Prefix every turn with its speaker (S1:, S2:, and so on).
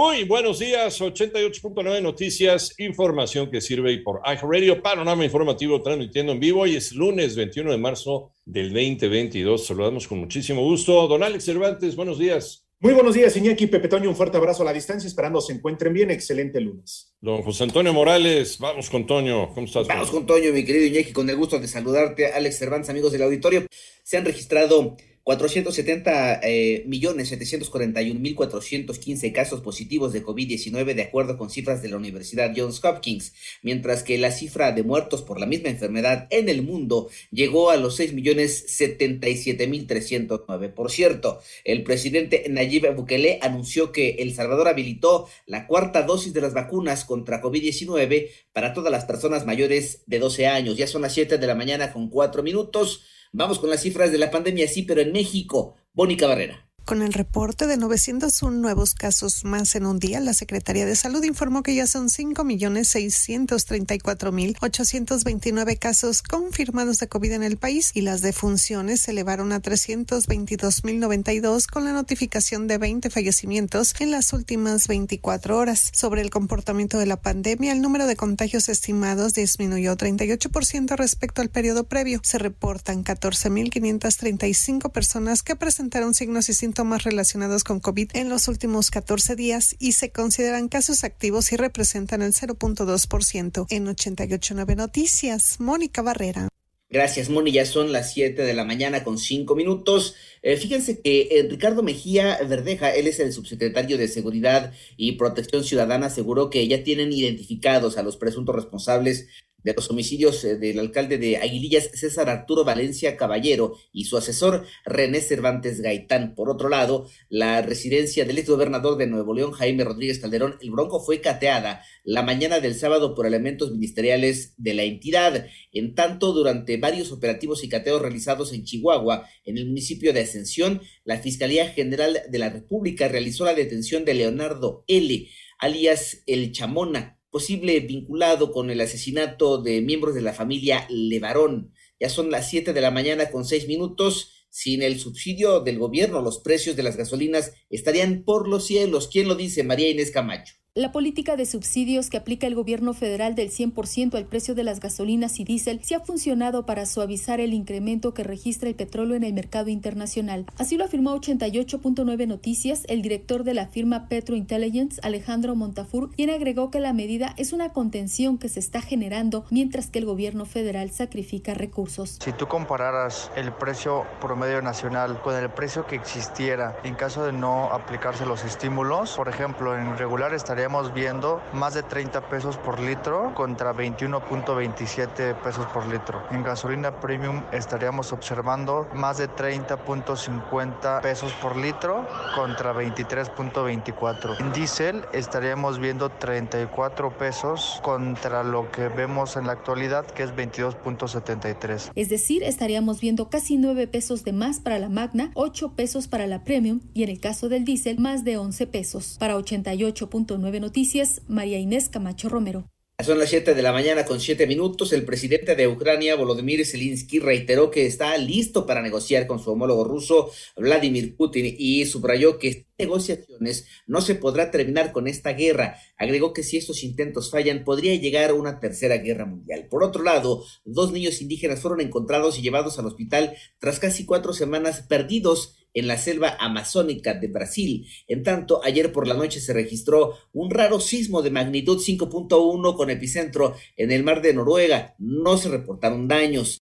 S1: Muy buenos días, 88.9 Noticias, información que sirve y por Radio, panorama informativo transmitiendo en vivo. Hoy es lunes 21 de marzo del 2022. Saludamos con muchísimo gusto. Don Alex Cervantes, buenos días.
S2: Muy buenos días, Iñaki Pepe Toño, un fuerte abrazo a la distancia, esperando se encuentren bien. Excelente lunes.
S1: Don José Antonio Morales, vamos con Toño. ¿Cómo estás?
S3: Vamos con Toño, mi querido Iñaki, con el gusto de saludarte, Alex Cervantes, amigos del auditorio. Se han registrado 470 eh, millones 741 mil 415 casos positivos de COVID-19 de acuerdo con cifras de la Universidad Johns Hopkins, mientras que la cifra de muertos por la misma enfermedad en el mundo llegó a los 6 millones 77 mil 309. Por cierto, el presidente Nayib Bukele anunció que El Salvador habilitó la cuarta dosis de las vacunas contra COVID-19 para todas las personas mayores de 12 años. Ya son las 7 de la mañana con 4 minutos. Vamos con las cifras de la pandemia, sí, pero en México. Bónica Barrera.
S4: Con el reporte de 901 nuevos casos más en un día, la Secretaría de Salud informó que ya son 5.634.829 casos confirmados de COVID en el país y las defunciones se elevaron a 322.092 con la notificación de 20 fallecimientos en las últimas 24 horas. Sobre el comportamiento de la pandemia, el número de contagios estimados disminuyó 38% respecto al periodo previo. Se reportan 14.535 personas que presentaron signos y síntomas más relacionados con COVID en los últimos 14 días y se consideran casos activos y representan el 0.2%. En 889 Noticias, Mónica Barrera.
S3: Gracias, Moni. Ya son las 7 de la mañana con 5 minutos. Eh, fíjense que eh, Ricardo Mejía Verdeja, él es el subsecretario de Seguridad y Protección Ciudadana, aseguró que ya tienen identificados a los presuntos responsables de los homicidios eh, del alcalde de Aguilillas, César Arturo Valencia Caballero, y su asesor René Cervantes Gaitán. Por otro lado, la residencia del ex gobernador de Nuevo León, Jaime Rodríguez Calderón, el Bronco, fue cateada la mañana del sábado por elementos ministeriales de la entidad. En tanto, durante varios operativos y cateos realizados en Chihuahua, en el municipio de Ascensión, la Fiscalía General de la República realizó la detención de Leonardo L., alias El Chamona, posible vinculado con el asesinato de miembros de la familia Levarón. Ya son las 7 de la mañana con 6 minutos. Sin el subsidio del gobierno, los precios de las gasolinas estarían por los cielos. ¿Quién lo dice? María Inés Camacho.
S5: La política de subsidios que aplica el gobierno federal del 100% al precio de las gasolinas y diésel sí ha funcionado para suavizar el incremento que registra el petróleo en el mercado internacional. Así lo afirmó 88.9 Noticias el director de la firma Petro Intelligence, Alejandro Montafur, quien agregó que la medida es una contención que se está generando mientras que el gobierno federal sacrifica recursos.
S6: Si tú compararas el precio promedio nacional con el precio que existiera en caso de no aplicarse los estímulos, por ejemplo, en regular estaría estaríamos viendo más de 30 pesos por litro contra 21.27 pesos por litro. En gasolina premium estaríamos observando más de 30.50 pesos por litro contra 23.24. En diésel estaríamos viendo 34 pesos contra lo que vemos en la actualidad que es 22.73.
S5: Es decir, estaríamos viendo casi 9 pesos de más para la Magna, 8 pesos para la Premium y en el caso del diésel más de 11 pesos. Para 88.9 Noticias, María Inés Camacho Romero.
S3: Son las 7 de la mañana con 7 minutos. El presidente de Ucrania, Volodymyr Zelensky, reiteró que está listo para negociar con su homólogo ruso, Vladimir Putin, y subrayó que negociaciones no se podrá terminar con esta guerra. Agregó que si estos intentos fallan, podría llegar una tercera guerra mundial. Por otro lado, dos niños indígenas fueron encontrados y llevados al hospital tras casi cuatro semanas perdidos en la selva amazónica de Brasil. En tanto, ayer por la noche se registró un raro sismo de magnitud 5.1 con epicentro en el mar de Noruega. No se reportaron daños.